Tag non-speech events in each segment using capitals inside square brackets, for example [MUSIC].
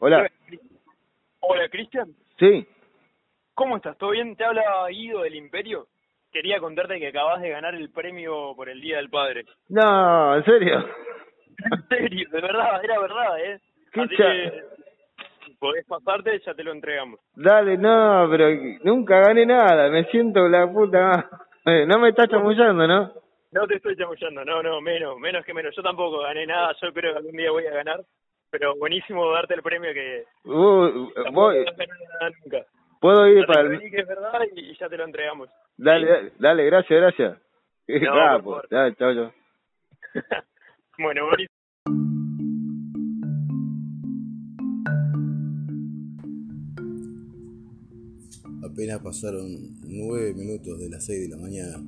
Hola. Hola, Cristian. Sí. ¿Cómo estás? ¿Todo bien? Te habla Guido del Imperio. Quería contarte que acabas de ganar el premio por el Día del Padre. No, ¿en serio? [LAUGHS] En serio, de verdad, era verdad, ¿eh? ¿Qué Así que podés pasarte, ya te lo entregamos. Dale, no, pero nunca gané nada, me siento la puta. No me estás chamullando, ¿no? No te estoy chamullando, no, no, menos, menos que menos. Yo tampoco gané nada, yo creo que algún día voy a ganar. Pero buenísimo darte el premio que Uh, voy, no nunca. puedo ir para el... que es verdad y ya te lo entregamos. Dale, dale, dale, gracias, gracias. Qué No, [LAUGHS] capo. por favor. Dale, chao, chao. [LAUGHS] bueno, buenísimo. Apenas pasaron nueve minutos de las 6 de la mañana.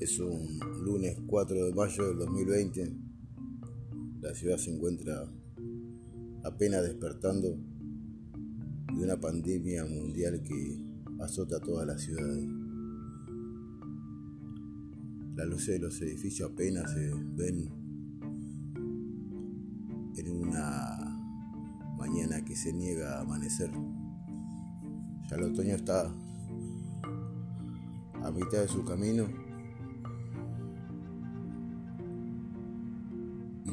Es un lunes 4 de mayo del 2020. La ciudad se encuentra apenas despertando de una pandemia mundial que azota a todas las ciudades. Las luces de los edificios apenas se ven en una mañana que se niega a amanecer. Ya el otoño está a mitad de su camino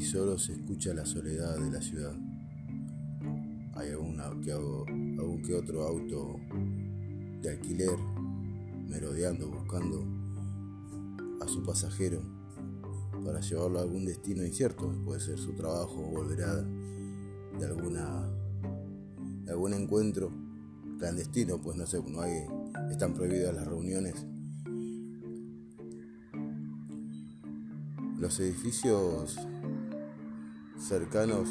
solo se escucha la soledad de la ciudad. Hay alguna que algún que otro auto de alquiler merodeando buscando a su pasajero para llevarlo a algún destino incierto, puede ser su trabajo o volverá de alguna de algún encuentro clandestino, pues no sé, no hay están prohibidas las reuniones. Los edificios cercanos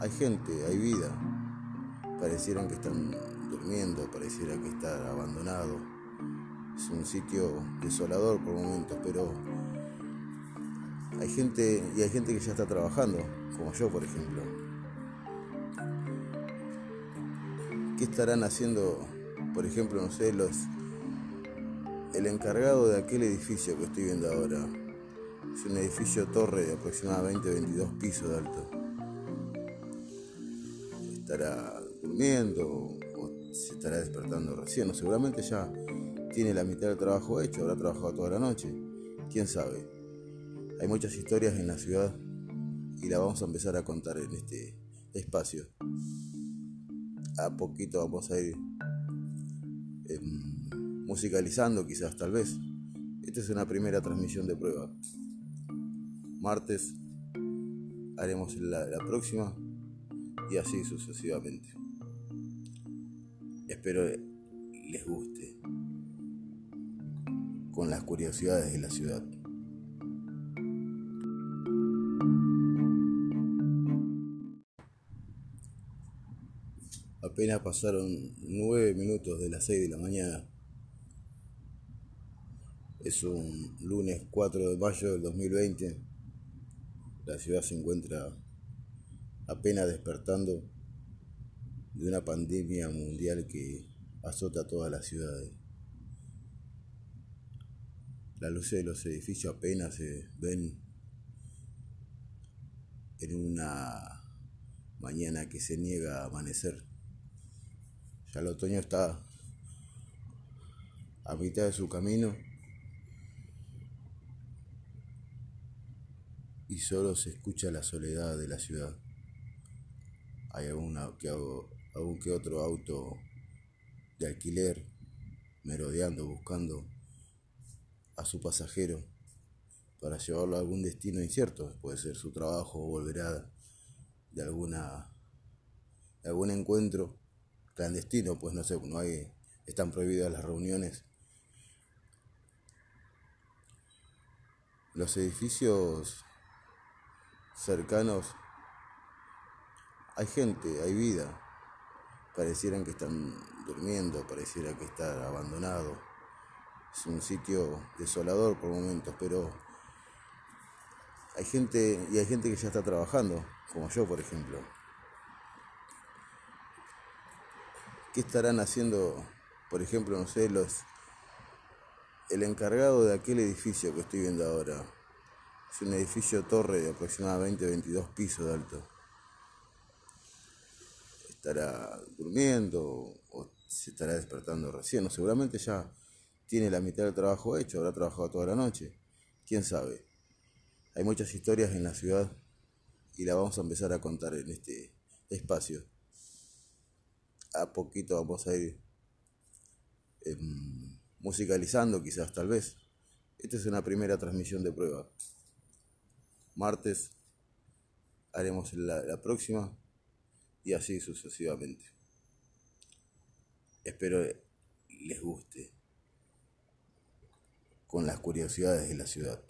hay gente, hay vida. Parecieran que están durmiendo, pareciera que está abandonado. Es un sitio desolador por momentos, pero hay gente y hay gente que ya está trabajando, como yo por ejemplo. ¿Qué estarán haciendo, por ejemplo, no sé, los el encargado de aquel edificio que estoy viendo ahora? Es un edificio torre de aproximadamente 22 pisos de alto. ¿Estará durmiendo o se estará despertando recién? No, seguramente ya tiene la mitad del trabajo hecho, habrá trabajado toda la noche. ¿Quién sabe? Hay muchas historias en la ciudad y la vamos a empezar a contar en este espacio. A poquito vamos a ir em, musicalizando quizás tal vez. Esta es una primera transmisión de prueba. Martes haremos la, la próxima y así sucesivamente. Espero les guste con las curiosidades de la ciudad. Apenas pasaron nueve minutos de las 6 de la mañana. Es un lunes 4 de mayo del 2020. La ciudad se encuentra apenas despertando de una pandemia mundial que azota todas las ciudades. Las luces de los edificios apenas se ven en una mañana que se niega a amanecer. Ya el otoño está a mitad de su camino y solo se escucha la soledad de la ciudad. Hay alguna que algún que otro auto de alquiler merodeando buscando a su pasajero para llevarlo a algún destino incierto, puede ser su trabajo o volverá de alguna de algún encuentro clandestino, pues no sé, no hay están prohibidas las reuniones. Los edificios cercanos hay gente, hay vida. Parecieran que están durmiendo, pareciera que está abandonado. Es un sitio desolador por momentos, pero hay gente y hay gente que ya está trabajando, como yo por ejemplo. ¿Qué estarán haciendo, por ejemplo, no sé, los el encargado de aquel edificio que estoy viendo ahora? Es un edificio torre de aproximadamente 22 pisos de alto. Estará durmiendo o se estará despertando recién, o seguramente ya tiene la mitad del trabajo hecho, habrá trabajado toda la noche. ¿Quién sabe? Hay muchas historias en la ciudad y la vamos a empezar a contar en este espacio. A poquito vamos a ir em, musicalizando quizás tal vez. Esta es una primera transmisión de prueba. Martes haremos la, la próxima y así sucesivamente. Espero les guste con las curiosidades de la ciudad.